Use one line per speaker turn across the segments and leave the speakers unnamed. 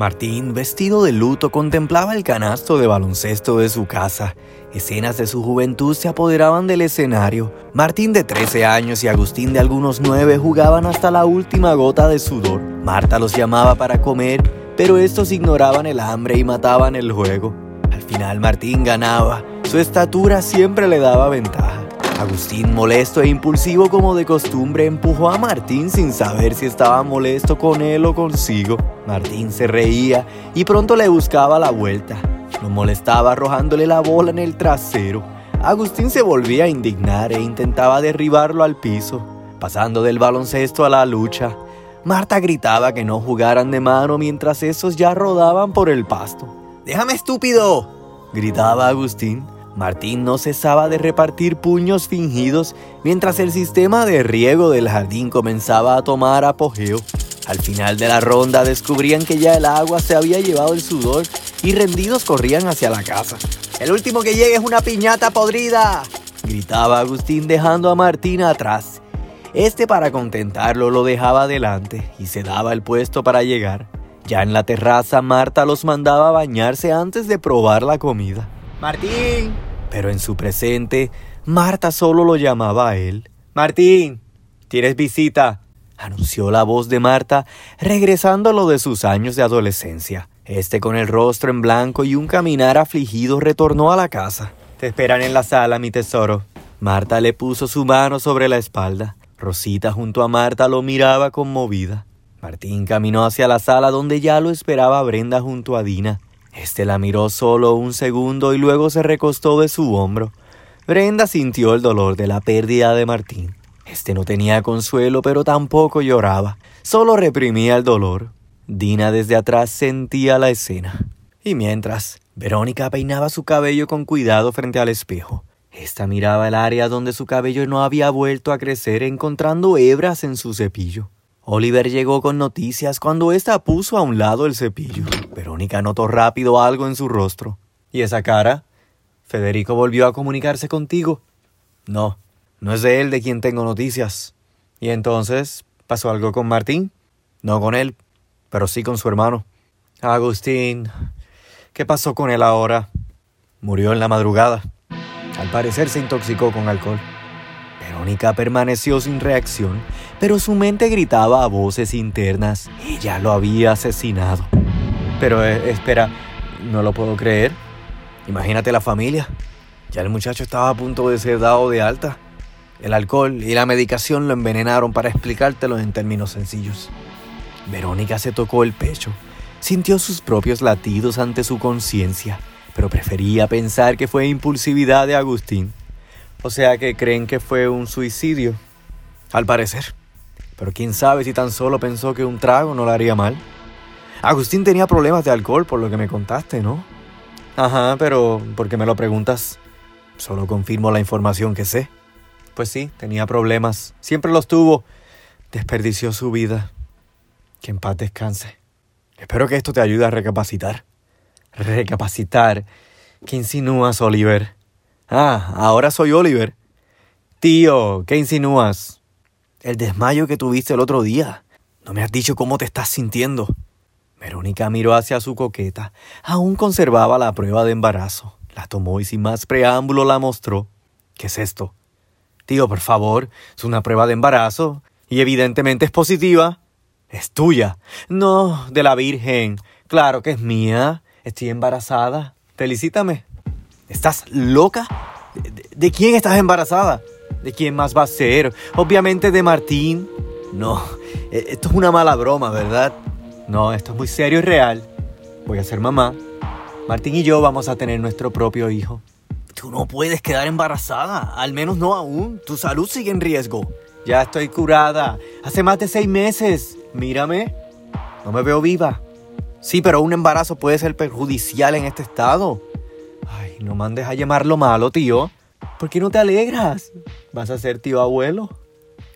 Martín, vestido de luto, contemplaba el canasto de baloncesto de su casa. Escenas de su juventud se apoderaban del escenario. Martín de 13 años y Agustín de algunos 9 jugaban hasta la última gota de sudor. Marta los llamaba para comer, pero estos ignoraban el hambre y mataban el juego. Al final Martín ganaba. Su estatura siempre le daba ventaja. Agustín, molesto e impulsivo como de costumbre, empujó a Martín sin saber si estaba molesto con él o consigo. Martín se reía y pronto le buscaba la vuelta. Lo molestaba arrojándole la bola en el trasero. Agustín se volvía a indignar e intentaba derribarlo al piso, pasando del baloncesto a la lucha. Marta gritaba que no jugaran de mano mientras esos ya rodaban por el pasto. ¡Déjame estúpido! gritaba Agustín. Martín no cesaba de repartir puños fingidos mientras el sistema de riego del jardín comenzaba a tomar apogeo. Al final de la ronda descubrían que ya el agua se había llevado el sudor y rendidos corrían hacia la casa. El último que llegue es una piñata podrida, gritaba Agustín dejando a Martín atrás. Este para contentarlo lo dejaba adelante y se daba el puesto para llegar. Ya en la terraza Marta los mandaba a bañarse antes de probar la comida. Martín. Pero en su presente, Marta solo lo llamaba a él. Martín, tienes visita, anunció la voz de Marta, regresándolo de sus años de adolescencia. Este con el rostro en blanco y un caminar afligido retornó a la casa. Te esperan en la sala, mi tesoro. Marta le puso su mano sobre la espalda. Rosita junto a Marta lo miraba conmovida. Martín caminó hacia la sala donde ya lo esperaba Brenda junto a Dina. Este la miró solo un segundo y luego se recostó de su hombro. Brenda sintió el dolor de la pérdida de Martín. Este no tenía consuelo, pero tampoco lloraba. Solo reprimía el dolor. Dina desde atrás sentía la escena. Y mientras, Verónica peinaba su cabello con cuidado frente al espejo. Esta miraba el área donde su cabello no había vuelto a crecer, encontrando hebras en su cepillo. Oliver llegó con noticias cuando ésta puso a un lado el cepillo. Verónica notó rápido algo en su rostro. ¿Y esa cara? ¿Federico volvió a comunicarse contigo? No, no es de él de quien tengo noticias. ¿Y entonces pasó algo con Martín? No con él, pero sí con su hermano. Agustín, ¿qué pasó con él ahora? Murió en la madrugada. Al parecer se intoxicó con alcohol. Verónica permaneció sin reacción, pero su mente gritaba a voces internas. Ella lo había asesinado. Pero eh, espera, no lo puedo creer. Imagínate la familia. Ya el muchacho estaba a punto de ser dado de alta. El alcohol y la medicación lo envenenaron para explicártelo en términos sencillos. Verónica se tocó el pecho. Sintió sus propios latidos ante su conciencia, pero prefería pensar que fue impulsividad de Agustín. O sea que creen que fue un suicidio. Al parecer. Pero quién sabe si tan solo pensó que un trago no le haría mal. Agustín tenía problemas de alcohol por lo que me contaste, ¿no? Ajá, pero ¿por qué me lo preguntas? Solo confirmo la información que sé. Pues sí, tenía problemas. Siempre los tuvo. Desperdició su vida. Que en paz descanse. Espero que esto te ayude a recapacitar. Recapacitar. ¿Qué insinúas, Oliver? Ah, ahora soy Oliver. Tío, ¿qué insinúas? El desmayo que tuviste el otro día. No me has dicho cómo te estás sintiendo. Verónica miró hacia su coqueta. Aún conservaba la prueba de embarazo. La tomó y sin más preámbulo la mostró. ¿Qué es esto? Tío, por favor, es una prueba de embarazo. Y evidentemente es positiva. Es tuya. No, de la Virgen. Claro que es mía. Estoy embarazada. Felicítame. ¿Estás loca? ¿De, quién estás embarazada? ¿De quién más va a ser? Obviamente de Martín. No, e, esto es una mala broma, ¿verdad? No, esto es muy serio y real. Voy a ser mamá. Martín y yo vamos a tener nuestro propio hijo. Tú no puedes quedar embarazada, al menos no aún. Tu salud sigue en riesgo. Ya estoy curada. Hace más de seis meses. Mírame. No me veo viva. Sí, pero un embarazo puede ser perjudicial en este estado. No mandes a llamarlo malo, tío. ¿Por qué no te alegras? ¿Vas a ser tío abuelo?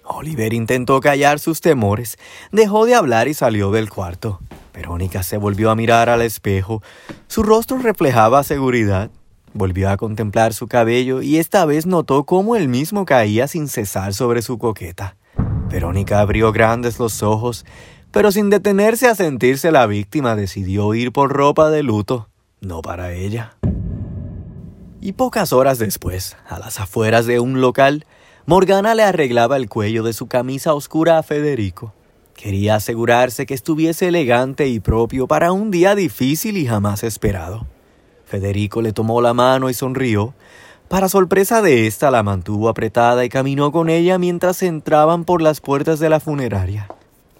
Oliver intentó callar sus temores, dejó de hablar y salió del cuarto. Verónica se volvió a mirar al espejo. Su rostro reflejaba seguridad. Volvió a contemplar su cabello y esta vez notó cómo el mismo caía sin cesar sobre su coqueta. Verónica abrió grandes los ojos. pero sin detenerse a sentirse la víctima decidió ir por ropa de luto, no para ella. Y pocas horas después, a las afueras de un local, Morgana le arreglaba el cuello de su camisa oscura a Federico. Quería asegurarse que estuviese elegante y propio para un día difícil y jamás esperado. Federico le tomó la mano y sonrió. Para sorpresa de ésta, la mantuvo apretada y caminó con ella mientras entraban por las puertas de la funeraria.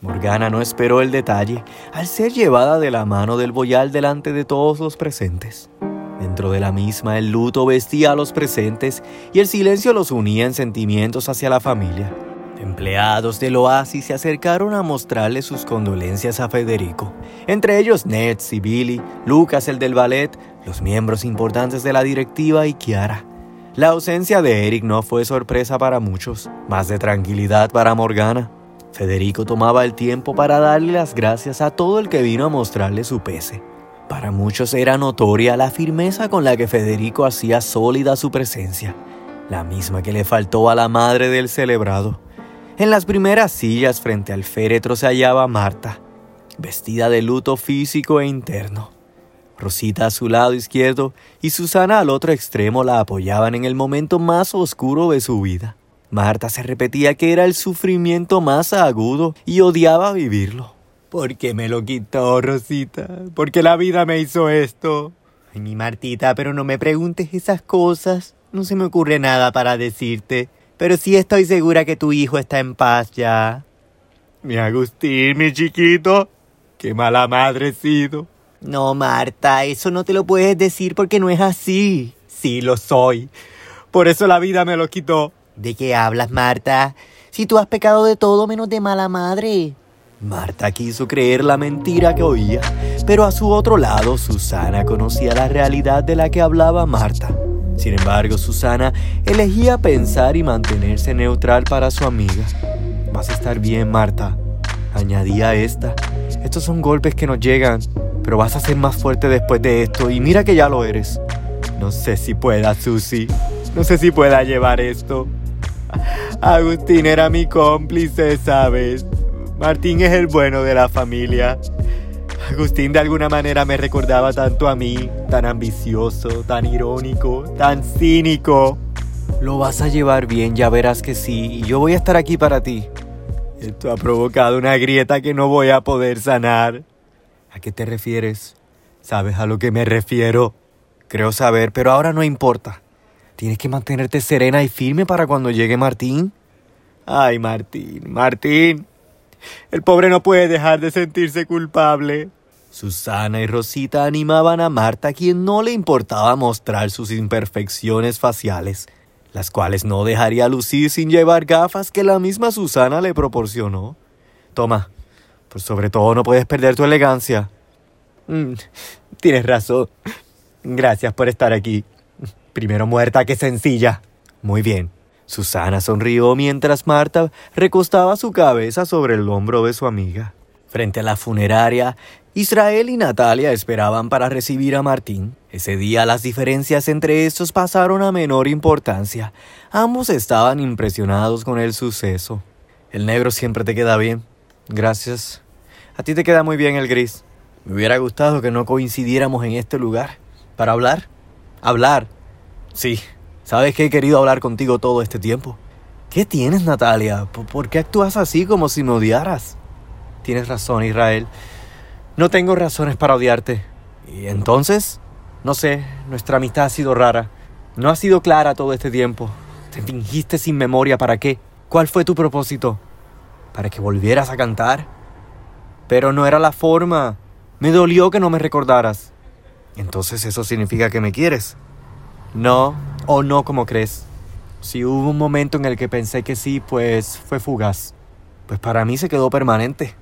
Morgana no esperó el detalle al ser llevada de la mano del boyal delante de todos los presentes. Dentro de la misma el luto vestía a los presentes y el silencio los unía en sentimientos hacia la familia. Empleados del oasis se acercaron a mostrarle sus condolencias a Federico, entre ellos Ned y Billy, Lucas el del ballet, los miembros importantes de la directiva y Kiara. La ausencia de Eric no fue sorpresa para muchos, más de tranquilidad para Morgana. Federico tomaba el tiempo para darle las gracias a todo el que vino a mostrarle su pese. Para muchos era notoria la firmeza con la que Federico hacía sólida su presencia, la misma que le faltó a la madre del celebrado. En las primeras sillas frente al féretro se hallaba Marta, vestida de luto físico e interno. Rosita a su lado izquierdo y Susana al otro extremo la apoyaban en el momento más oscuro de su vida. Marta se repetía que era el sufrimiento más agudo y odiaba vivirlo. ¿Por qué me lo quitó, Rosita? ¿Por qué la vida me hizo esto? Ay, mi Martita, pero no me preguntes esas cosas. No se me ocurre nada para decirte. Pero sí estoy segura que tu hijo está en paz ya. Mi Agustín, mi chiquito. Qué mala madre he sido. No, Marta, eso no te lo puedes decir porque no es así. Sí, lo soy. Por eso la vida me lo quitó. ¿De qué hablas, Marta? Si tú has pecado de todo menos de mala madre. Marta quiso creer la mentira que oía, pero a su otro lado Susana conocía la realidad de la que hablaba Marta. Sin embargo, Susana elegía pensar y mantenerse neutral para su amiga. Vas a estar bien, Marta, añadía esta. Estos son golpes que nos llegan, pero vas a ser más fuerte después de esto y mira que ya lo eres. No sé si pueda, Susi. No sé si pueda llevar esto. Agustín era mi cómplice, ¿sabes? Martín es el bueno de la familia. Agustín de alguna manera me recordaba tanto a mí, tan ambicioso, tan irónico, tan cínico. Lo vas a llevar bien, ya verás que sí, y yo voy a estar aquí para ti. Esto ha provocado una grieta que no voy a poder sanar. ¿A qué te refieres? ¿Sabes a lo que me refiero? Creo saber, pero ahora no importa. Tienes que mantenerte serena y firme para cuando llegue Martín. Ay, Martín, Martín. El pobre no puede dejar de sentirse culpable. Susana y Rosita animaban a Marta, quien no le importaba mostrar sus imperfecciones faciales, las cuales no dejaría lucir sin llevar gafas que la misma Susana le proporcionó. Toma, pues sobre todo no puedes perder tu elegancia. Mm, tienes razón. Gracias por estar aquí. Primero muerta que sencilla. Muy bien. Susana sonrió mientras Marta recostaba su cabeza sobre el hombro de su amiga. Frente a la funeraria, Israel y Natalia esperaban para recibir a Martín. Ese día las diferencias entre estos pasaron a menor importancia. Ambos estaban impresionados con el suceso. El negro siempre te queda bien. Gracias. A ti te queda muy bien el gris. Me hubiera gustado que no coincidiéramos en este lugar. ¿Para hablar? Hablar. Sí, Sabes que he querido hablar contigo todo este tiempo. ¿Qué tienes, Natalia? ¿Por qué actúas así como si me odiaras? Tienes razón, Israel. No tengo razones para odiarte. ¿Y entonces? No sé, nuestra amistad ha sido rara. No ha sido clara todo este tiempo. Te fingiste sin memoria para qué. ¿Cuál fue tu propósito? ¿Para que volvieras a cantar? Pero no era la forma. Me dolió que no me recordaras. Entonces eso significa que me quieres. No, o no como crees. Si hubo un momento en el que pensé que sí, pues fue fugaz. Pues para mí se quedó permanente.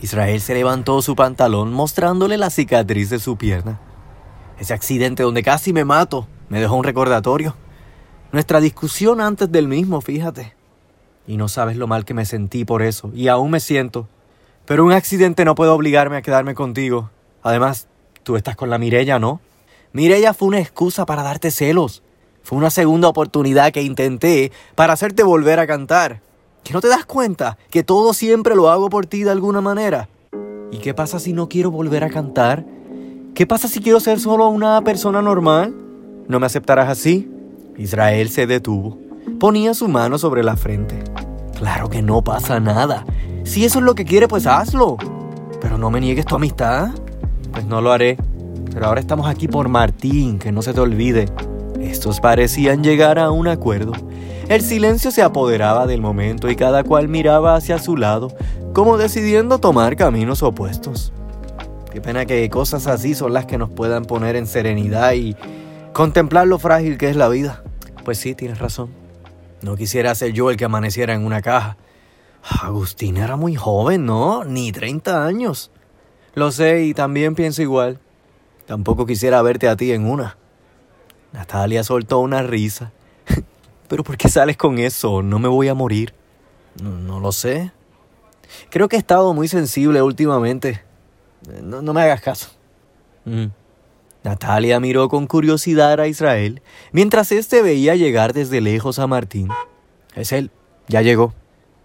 Israel se levantó su pantalón mostrándole la cicatriz de su pierna. Ese accidente donde casi me mato me dejó un recordatorio. Nuestra discusión antes del mismo, fíjate. Y no sabes lo mal que me sentí por eso, y aún me siento. Pero un accidente no puede obligarme a quedarme contigo. Además, tú estás con la Mirella, ¿no? Mirella fue una excusa para darte celos. Fue una segunda oportunidad que intenté para hacerte volver a cantar. ¿Que no te das cuenta que todo siempre lo hago por ti de alguna manera? ¿Y qué pasa si no quiero volver a cantar? ¿Qué pasa si quiero ser solo una persona normal? ¿No me aceptarás así? Israel se detuvo. Ponía su mano sobre la frente. Claro que no pasa nada. Si eso es lo que quiere, pues hazlo. Pero no me niegues tu amistad. Pues no lo haré. Pero ahora estamos aquí por Martín, que no se te olvide. Estos parecían llegar a un acuerdo. El silencio se apoderaba del momento y cada cual miraba hacia su lado, como decidiendo tomar caminos opuestos. Qué pena que cosas así son las que nos puedan poner en serenidad y contemplar lo frágil que es la vida. Pues sí, tienes razón. No quisiera ser yo el que amaneciera en una caja. Agustín era muy joven, ¿no? Ni 30 años. Lo sé y también pienso igual. Tampoco quisiera verte a ti en una. Natalia soltó una risa. ¿Pero por qué sales con eso? No me voy a morir. No, lo sé. Creo que he estado muy sensible últimamente. No, me hagas caso. Mm. Natalia miró con curiosidad a Israel mientras éste veía llegar desde lejos a Martín. Es él, ya llegó.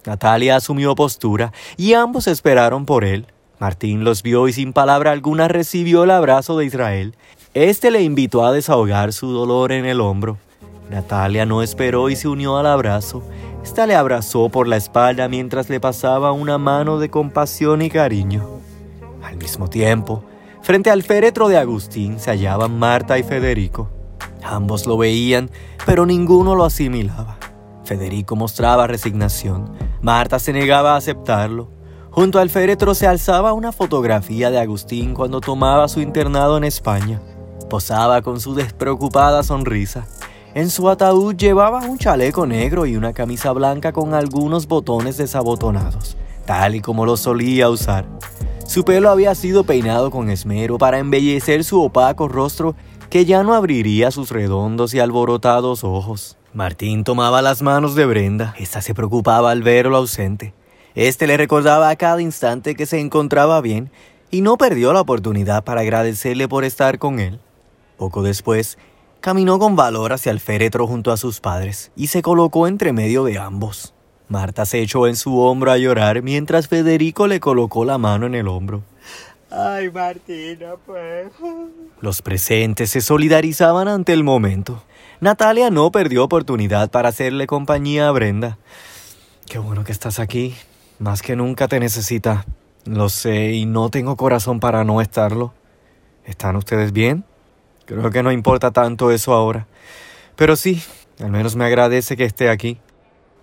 Natalia asumió postura y ambos esperaron por él. Martín los vio y sin palabra alguna recibió el abrazo de Israel. Este le invitó a desahogar su dolor en el hombro. Natalia no esperó y se unió al abrazo. Esta le abrazó por la espalda mientras le pasaba una mano de compasión y cariño. Al mismo tiempo, frente al féretro de Agustín se hallaban Marta y Federico. Ambos lo veían, pero ninguno lo asimilaba. Federico mostraba resignación. Marta se negaba a aceptarlo. Junto al féretro se alzaba una fotografía de Agustín cuando tomaba su internado en España. Posaba con su despreocupada sonrisa. En su ataúd llevaba un chaleco negro y una camisa blanca con algunos botones desabotonados, tal y como lo solía usar. Su pelo había sido peinado con esmero para embellecer su opaco rostro que ya no abriría sus redondos y alborotados ojos. Martín tomaba las manos de Brenda. Esta se preocupaba al verlo ausente. Este le recordaba a cada instante que se encontraba bien y no perdió la oportunidad para agradecerle por estar con él. Poco después, caminó con valor hacia el féretro junto a sus padres y se colocó entre medio de ambos. Marta se echó en su hombro a llorar mientras Federico le colocó la mano en el hombro.
Ay, Martina, pues.
Los presentes se solidarizaban ante el momento. Natalia no perdió oportunidad para hacerle compañía a Brenda. Qué bueno que estás aquí. Más que nunca te necesita. Lo sé y no tengo corazón para no estarlo. ¿Están ustedes bien? Creo que no importa tanto eso ahora. Pero sí, al menos me agradece que esté aquí.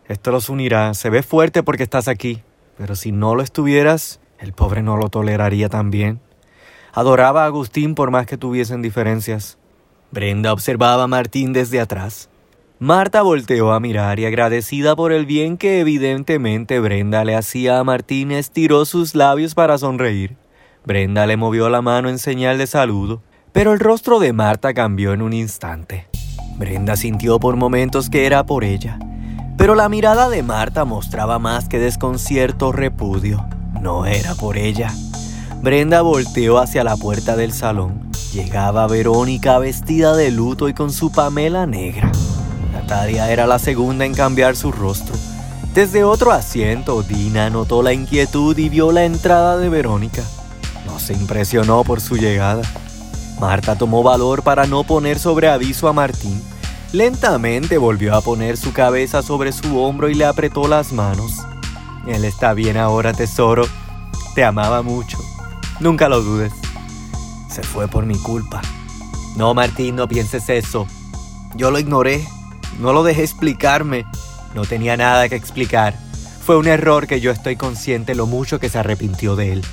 Esto los unirá. Se ve fuerte porque estás aquí, pero si no lo estuvieras, el pobre no lo toleraría también. Adoraba a Agustín por más que tuviesen diferencias. Brenda observaba a Martín desde atrás. Marta volteó a mirar y agradecida por el bien que evidentemente Brenda le hacía a Martín, estiró sus labios para sonreír. Brenda le movió la mano en señal de saludo, pero el rostro de Marta cambió en un instante. Brenda sintió por momentos que era por ella, pero la mirada de Marta mostraba más que desconcierto repudio. No era por ella. Brenda volteó hacia la puerta del salón. Llegaba Verónica vestida de luto y con su pamela negra. Natalia era la segunda en cambiar su rostro. Desde otro asiento, Dina notó la inquietud y vio la entrada de Verónica. No se impresionó por su llegada. Marta tomó valor para no poner sobre aviso a Martín Lentamente volvió a poner su cabeza sobre su hombro y le apretó las manos. Él está bien ahora, tesoro. Te amaba mucho. Nunca lo dudes. Se fue por mi culpa. No, Martín, no pienses eso. Yo lo ignoré. No lo dejé explicarme. No tenía nada que explicar. Fue un error que yo estoy consciente lo mucho que se arrepintió de él.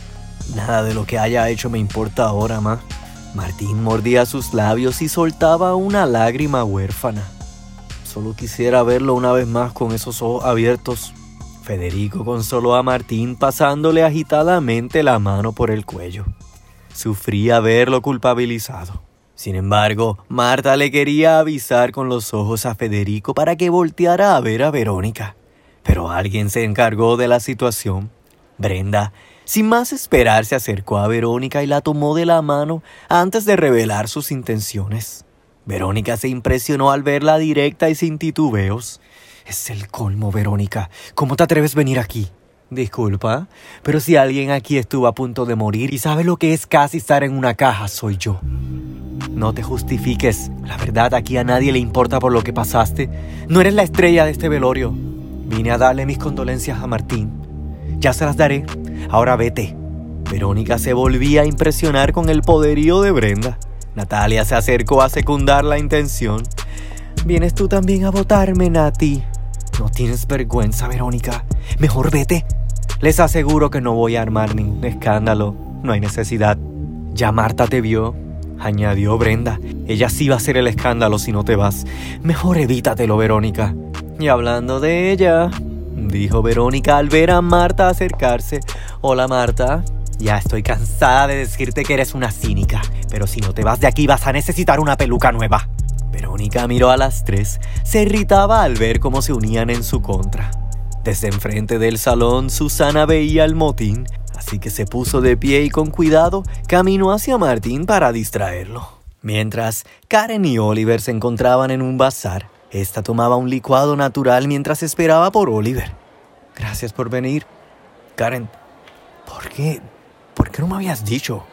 Nada de lo que haya hecho me importa ahora más. Martín mordía sus labios y soltaba una lágrima huérfana. Solo quisiera verlo una vez más con esos ojos abiertos. Federico consoló a Martín pasándole agitadamente la mano por el cuello. Sufría verlo culpabilizado. Sin embargo, Marta le quería avisar con los ojos a Federico para que volteara a ver a Verónica. Pero alguien se encargó de la situación. Brenda sin más esperar, se acercó a Verónica y la tomó de la mano antes de revelar sus intenciones. Verónica se impresionó al verla directa y sin titubeos. Es el colmo, Verónica. ¿Cómo te atreves a venir aquí? Disculpa, pero si alguien aquí estuvo a punto de morir y sabe lo que es casi estar en una caja, soy yo. No te justifiques. La verdad, aquí a nadie le importa por lo que pasaste. No eres la estrella de este velorio. Vine a darle mis condolencias a Martín. Ya se las daré. Ahora vete. Verónica se volvía a impresionar con el poderío de Brenda. Natalia se acercó a secundar la intención. ¿Vienes tú también a votarme, Nati? No tienes vergüenza, Verónica. Mejor vete. Les aseguro que no voy a armar ningún escándalo. No hay necesidad. Ya Marta te vio, añadió Brenda. Ella sí va a hacer el escándalo si no te vas. Mejor evítatelo, Verónica. Y hablando de ella, dijo Verónica al ver a Marta acercarse. Hola, Marta. Ya estoy cansada de decirte que eres una cínica, pero si no te vas de aquí vas a necesitar una peluca nueva. Verónica miró a las tres, se irritaba al ver cómo se unían en su contra. Desde enfrente del salón, Susana veía el motín, así que se puso de pie y con cuidado caminó hacia Martín para distraerlo. Mientras Karen y Oliver se encontraban en un bazar, esta tomaba un licuado natural mientras esperaba por Oliver. Gracias por venir. Karen, ¿por qué? ¿Por qué no me habías dicho?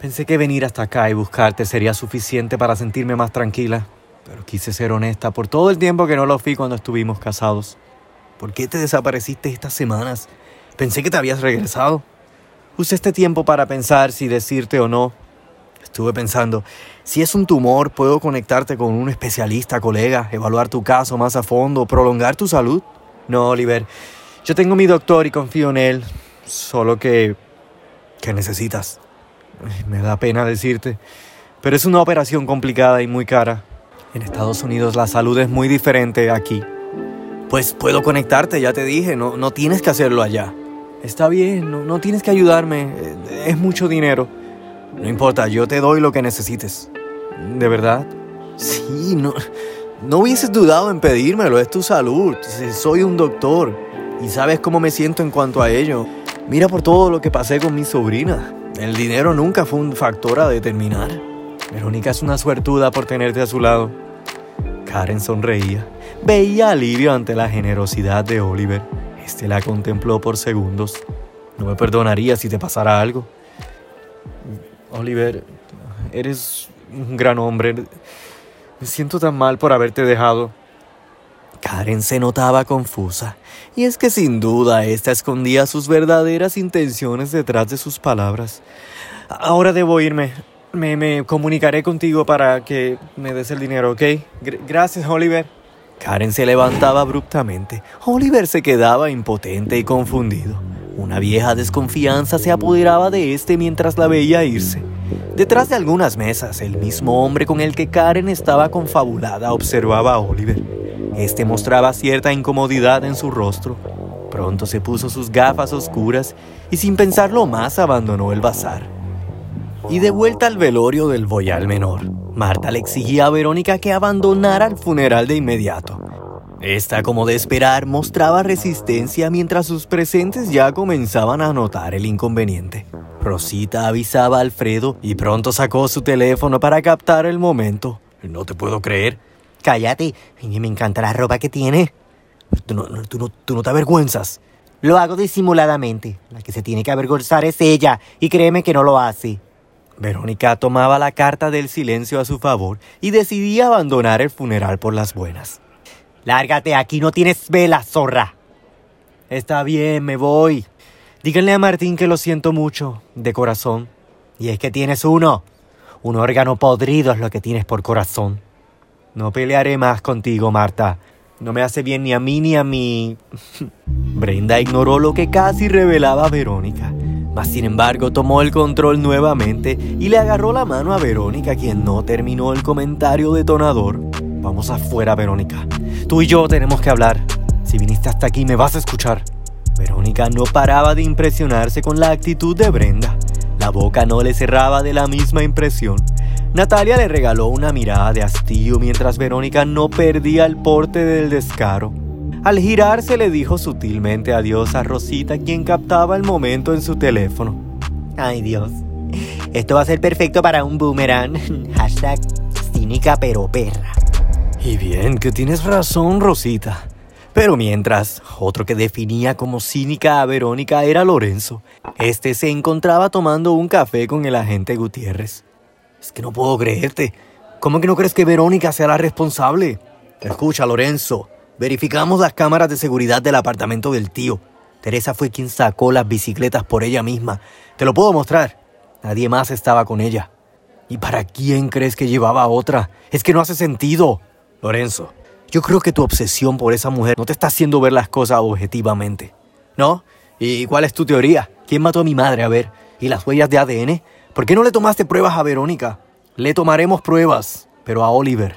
Pensé que venir hasta acá y buscarte sería suficiente para sentirme más tranquila, pero quise ser honesta por todo el tiempo que no lo fui cuando estuvimos casados. ¿Por qué te desapareciste estas semanas? Pensé que te habías regresado. Usé este tiempo para pensar si decirte o no. Estuve pensando, si es un tumor, puedo conectarte con un especialista, colega, evaluar tu caso más a fondo, prolongar tu salud. No, Oliver, yo tengo mi doctor y confío en él, solo que... ¿Qué necesitas? Me da pena decirte, pero es una operación complicada y muy cara. En Estados Unidos la salud es muy diferente aquí. Pues puedo conectarte, ya te dije, no, no tienes que hacerlo allá. Está bien, no, no tienes que ayudarme, eh, es mucho dinero. No importa, yo te doy lo que necesites. ¿De verdad? Sí, no, no hubieses dudado en pedírmelo, es tu salud. Soy un doctor y sabes cómo me siento en cuanto a ello. Mira por todo lo que pasé con mi sobrina. El dinero nunca fue un factor a determinar. Verónica es una suertuda por tenerte a su lado. Karen sonreía. Veía alivio ante la generosidad de Oliver. Este la contempló por segundos. No me perdonaría si te pasara algo. Oliver, eres un gran hombre. Me siento tan mal por haberte dejado. Karen se notaba confusa, y es que sin duda ésta escondía sus verdaderas intenciones detrás de sus palabras. Ahora debo irme. Me, me comunicaré contigo para que me des el dinero, ¿ok? gracias, Oliver. Karen se levantaba abruptamente. Oliver se quedaba impotente y confundido. Una vieja desconfianza se apoderaba de este mientras la veía irse. Detrás de algunas mesas, el mismo hombre con el que Karen estaba confabulada observaba a Oliver. Este mostraba cierta incomodidad en su rostro. Pronto se puso sus gafas oscuras y sin pensarlo más abandonó el bazar. Y de vuelta al velorio del boyal menor. Marta le exigía a Verónica que abandonara el funeral de inmediato. Esta, como de esperar, mostraba resistencia mientras sus presentes ya comenzaban a notar el inconveniente. Rosita avisaba a Alfredo y pronto sacó su teléfono para captar el momento. No te puedo creer. Cállate, me encanta la ropa que tiene. Tú no, tú no, tú no te avergüenzas. Lo hago disimuladamente. La que se tiene que avergonzar es ella, y créeme que no lo hace. Verónica tomaba la carta del silencio a su favor y decidía abandonar el funeral por las buenas. Lárgate, aquí no tienes vela, zorra. Está bien, me voy. Díganle a Martín que lo siento mucho, de corazón. Y es que tienes uno. Un órgano podrido es lo que tienes por corazón. No pelearé más contigo, Marta. No me hace bien ni a mí ni a mí. Brenda ignoró lo que casi revelaba Verónica. Mas sin embargo tomó el control nuevamente y le agarró la mano a Verónica, quien no terminó el comentario detonador. Vamos afuera, Verónica. Tú y yo tenemos que hablar. Si viniste hasta aquí me vas a escuchar. Verónica no paraba de impresionarse con la actitud de Brenda. La boca no le cerraba de la misma impresión. Natalia le regaló una mirada de hastío mientras Verónica no perdía el porte del descaro. Al girarse le dijo sutilmente adiós a Rosita, quien captaba el momento en su teléfono. Ay Dios, esto va a ser perfecto para un boomerang. Hashtag cínica pero perra. Y bien, que tienes razón, Rosita. Pero mientras, otro que definía como cínica a Verónica era Lorenzo. Este se encontraba tomando un café con el agente Gutiérrez. Es que no puedo creerte. ¿Cómo que no crees que Verónica sea la responsable? Escucha, Lorenzo. Verificamos las cámaras de seguridad del apartamento del tío. Teresa fue quien sacó las bicicletas por ella misma. Te lo puedo mostrar. Nadie más estaba con ella. ¿Y para quién crees que llevaba otra? Es que no hace sentido. Lorenzo, yo creo que tu obsesión por esa mujer no te está haciendo ver las cosas objetivamente. ¿No? ¿Y cuál es tu teoría? ¿Quién mató a mi madre? A ver, ¿y las huellas de ADN? ¿Por qué no le tomaste pruebas a Verónica? Le tomaremos pruebas, pero a Oliver.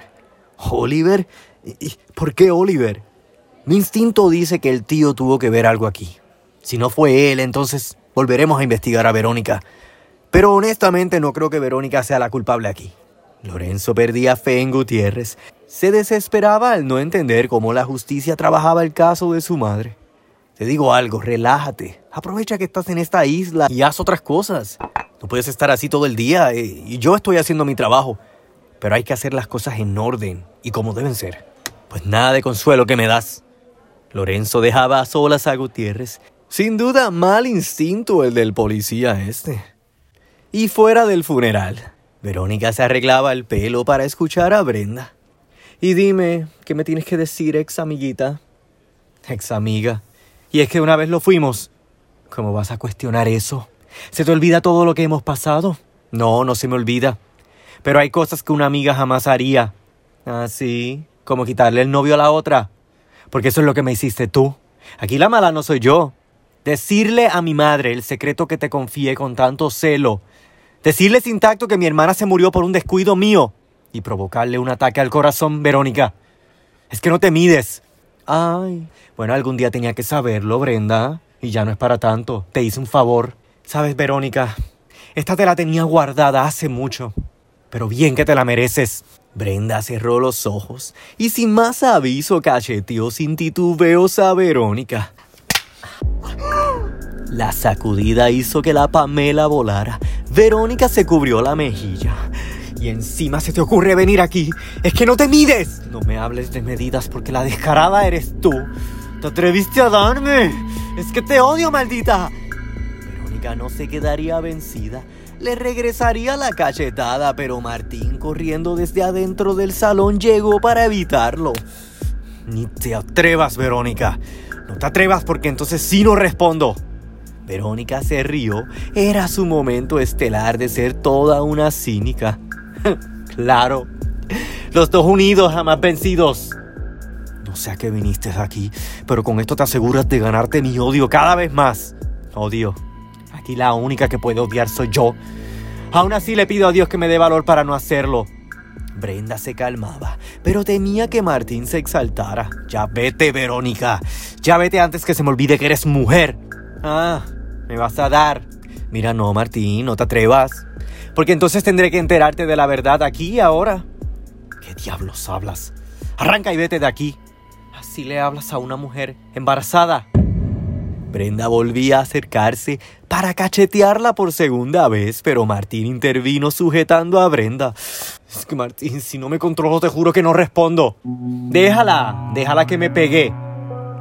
¿Oliver? ¿Y por qué Oliver? Mi instinto dice que el tío tuvo que ver algo aquí. Si no fue él, entonces volveremos a investigar a Verónica. Pero honestamente no creo que Verónica sea la culpable aquí. Lorenzo perdía fe en Gutiérrez. Se desesperaba al no entender cómo la justicia trabajaba el caso de su madre. Te digo algo, relájate. Aprovecha que estás en esta isla y haz otras cosas. No puedes estar así todo el día eh, y yo estoy haciendo mi trabajo. Pero hay que hacer las cosas en orden y como deben ser. Pues nada de consuelo que me das. Lorenzo dejaba a solas a Gutiérrez. Sin duda, mal instinto el del policía este. Y fuera del funeral, Verónica se arreglaba el pelo para escuchar a Brenda. Y dime, ¿qué me tienes que decir, ex amiguita? Ex amiga. Y es que una vez lo fuimos. ¿Cómo vas a cuestionar eso? ¿Se te olvida todo lo que hemos pasado? No, no se me olvida. Pero hay cosas que una amiga jamás haría. Ah, sí, como quitarle el novio a la otra porque eso es lo que me hiciste tú. Aquí la mala no soy yo. Decirle a mi madre el secreto que te confié con tanto celo. Decirle sin tacto que mi hermana se murió por un descuido mío. Y provocarle un ataque al corazón, Verónica. Es que no te mides. Ay, bueno, algún día tenía que saberlo, Brenda. Y ya no es para tanto. Te hice un favor. Sabes, Verónica, esta te la tenía guardada hace mucho. Pero bien que te la mereces. Brenda cerró los ojos y sin más aviso cacheteó sin titubeos a Verónica. La sacudida hizo que la Pamela volara. Verónica se cubrió la mejilla. Y encima se te ocurre venir aquí. Es que no te mides. No me hables de medidas porque la descarada eres tú. Te atreviste a darme. Es que te odio, maldita. No se quedaría vencida le regresaría la cachetada, pero Martín, corriendo desde adentro del salón, llegó para evitarlo. Ni te atrevas, Verónica. No te atrevas porque entonces sí no respondo. Verónica se rió. Era su momento estelar de ser toda una cínica. claro. Los dos unidos, jamás vencidos. No sé a qué viniste aquí, pero con esto te aseguras de ganarte mi odio cada vez más. Odio y la única que puede odiar soy yo. Aún así le pido a Dios que me dé valor para no hacerlo. Brenda se calmaba, pero temía que Martín se exaltara. Ya vete, Verónica. Ya vete antes que se me olvide que eres mujer. Ah, me vas a dar. Mira, no, Martín, no te atrevas. Porque entonces tendré que enterarte de la verdad aquí y ahora. ¿Qué diablos hablas? Arranca y vete de aquí. Así le hablas a una mujer embarazada. Brenda volvía a acercarse para cachetearla por segunda vez, pero Martín intervino sujetando a Brenda. Es que Martín, si no me controlo, te juro que no respondo. Déjala, déjala que me pegue.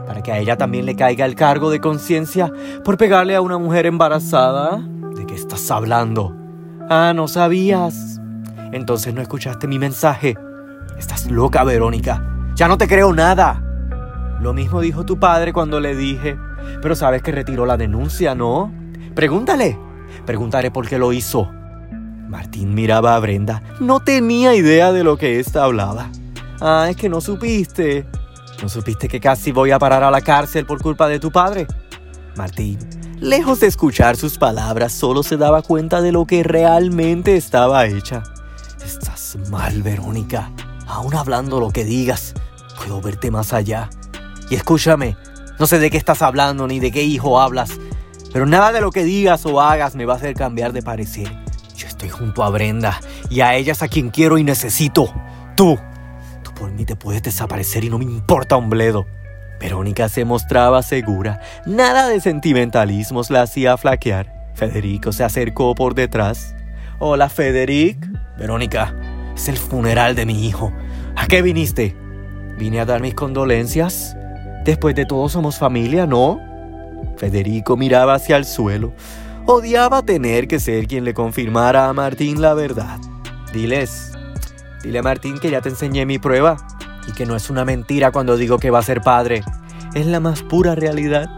Para que a ella también le caiga el cargo de conciencia por pegarle a una mujer embarazada. ¿De qué estás hablando? Ah, no sabías. Entonces no escuchaste mi mensaje. Estás loca, Verónica. Ya no te creo nada. Lo mismo dijo tu padre cuando le dije, pero sabes que retiró la denuncia, ¿no? Pregúntale. Preguntaré por qué lo hizo. Martín miraba a Brenda. No tenía idea de lo que ésta hablaba. Ah, es que no supiste. ¿No supiste que casi voy a parar a la cárcel por culpa de tu padre? Martín, lejos de escuchar sus palabras, solo se daba cuenta de lo que realmente estaba hecha. Estás mal, Verónica. Aún hablando lo que digas, puedo verte más allá. Y escúchame, no sé de qué estás hablando ni de qué hijo hablas, pero nada de lo que digas o hagas me va a hacer cambiar de parecer. Yo estoy junto a Brenda y a ella es a quien quiero y necesito. Tú. Tú por mí te puedes desaparecer y no me importa un bledo. Verónica se mostraba segura. Nada de sentimentalismos la hacía flaquear. Federico se acercó por detrás. Hola, Federic. Verónica, es el funeral de mi hijo. ¿A qué viniste? Vine a dar mis condolencias. Después de todo somos familia, ¿no? Federico miraba hacia el suelo. Odiaba tener que ser quien le confirmara a Martín la verdad. Diles, dile a Martín que ya te enseñé mi prueba y que no es una mentira cuando digo que va a ser padre. Es la más pura realidad.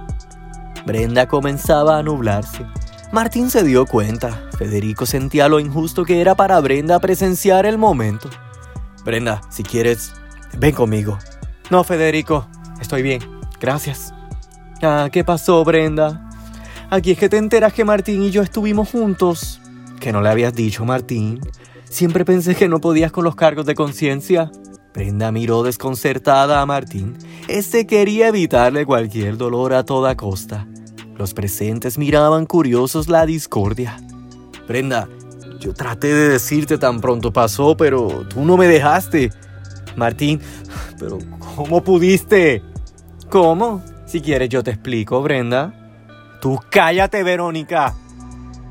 Brenda comenzaba a nublarse. Martín se dio cuenta. Federico sentía lo injusto que era para Brenda presenciar el momento. Brenda, si quieres, ven conmigo. No, Federico, estoy bien. Gracias. Ah, ¿qué pasó, Brenda? Aquí es que te enteras que Martín y yo estuvimos juntos. Que no le habías dicho, Martín. Siempre pensé que no podías con los cargos de conciencia. Brenda miró desconcertada a Martín. Este quería evitarle cualquier dolor a toda costa. Los presentes miraban curiosos la discordia. Brenda, yo traté de decirte tan pronto pasó, pero tú no me dejaste. Martín, pero ¿cómo pudiste? ¿Cómo? Si quieres yo te explico, Brenda. Tú cállate, Verónica.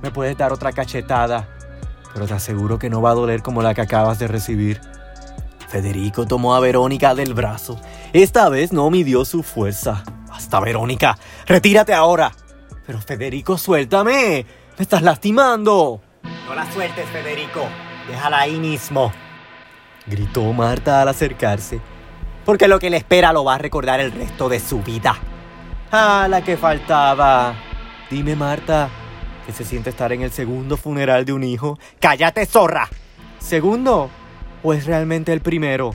Me puedes dar otra cachetada, pero te aseguro que no va a doler como la que acabas de recibir. Federico tomó a Verónica del brazo. Esta vez no midió su fuerza. Hasta Verónica, retírate ahora. Pero Federico, suéltame. Me estás lastimando.
No la sueltes, Federico. Déjala ahí mismo.
Gritó Marta al acercarse.
Porque lo que le espera lo va a recordar el resto de su vida.
Ah, la que faltaba. Dime, Marta, ¿qué se siente estar en el segundo funeral de un hijo?
¡Cállate, zorra!
¿Segundo? ¿O es realmente el primero?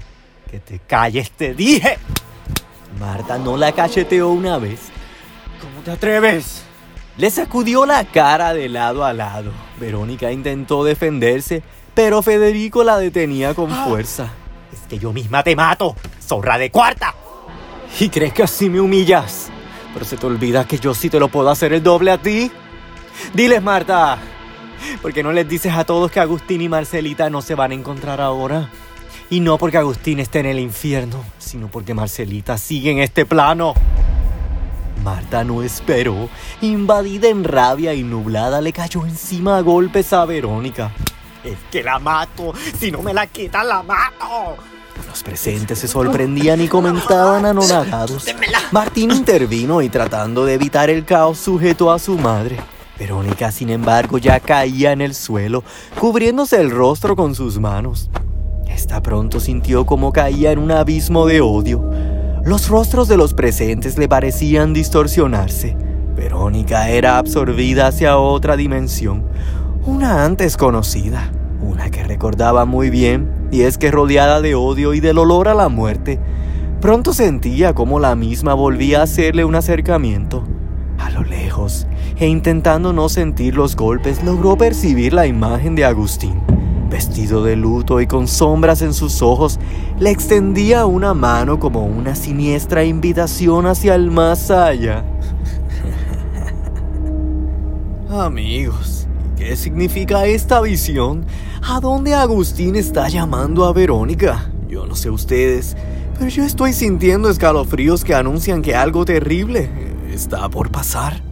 Que te calles, te dije.
Marta no la cacheteó una vez.
¿Cómo te atreves?
Le sacudió la cara de lado a lado. Verónica intentó defenderse, pero Federico la detenía con
Ah.
fuerza.
Es que yo misma te mato, zorra de cuarta.
¿Y crees que así me humillas? Pero se te olvida que yo sí te lo puedo hacer el doble a ti. Diles, Marta. ¿Por qué no les dices a todos que Agustín y Marcelita no se van a encontrar ahora? Y no porque Agustín esté en el infierno, sino porque Marcelita sigue en este plano. Marta no esperó. Invadida en rabia y nublada, le cayó encima a golpes a Verónica.
Es que la mato. Si no me la quitan, la mato.
Los presentes se sorprendían y comentaban anonadados. Martín intervino y tratando de evitar el caos sujetó a su madre. Verónica, sin embargo, ya caía en el suelo, cubriéndose el rostro con sus manos. Esta pronto sintió como caía en un abismo de odio. Los rostros de los presentes le parecían distorsionarse. Verónica era absorbida hacia otra dimensión, una antes conocida, una que recordaba muy bien, y es que rodeada de odio y del olor a la muerte, pronto sentía como la misma volvía a hacerle un acercamiento. A lo lejos, e intentando no sentir los golpes, logró percibir la imagen de Agustín. Vestido de luto y con sombras en sus ojos, le extendía una mano como una siniestra invitación hacia el más allá. Amigos, ¿qué significa esta visión? ¿A dónde Agustín está llamando a Verónica? Yo no sé ustedes, pero yo estoy sintiendo escalofríos que anuncian que algo terrible está por pasar.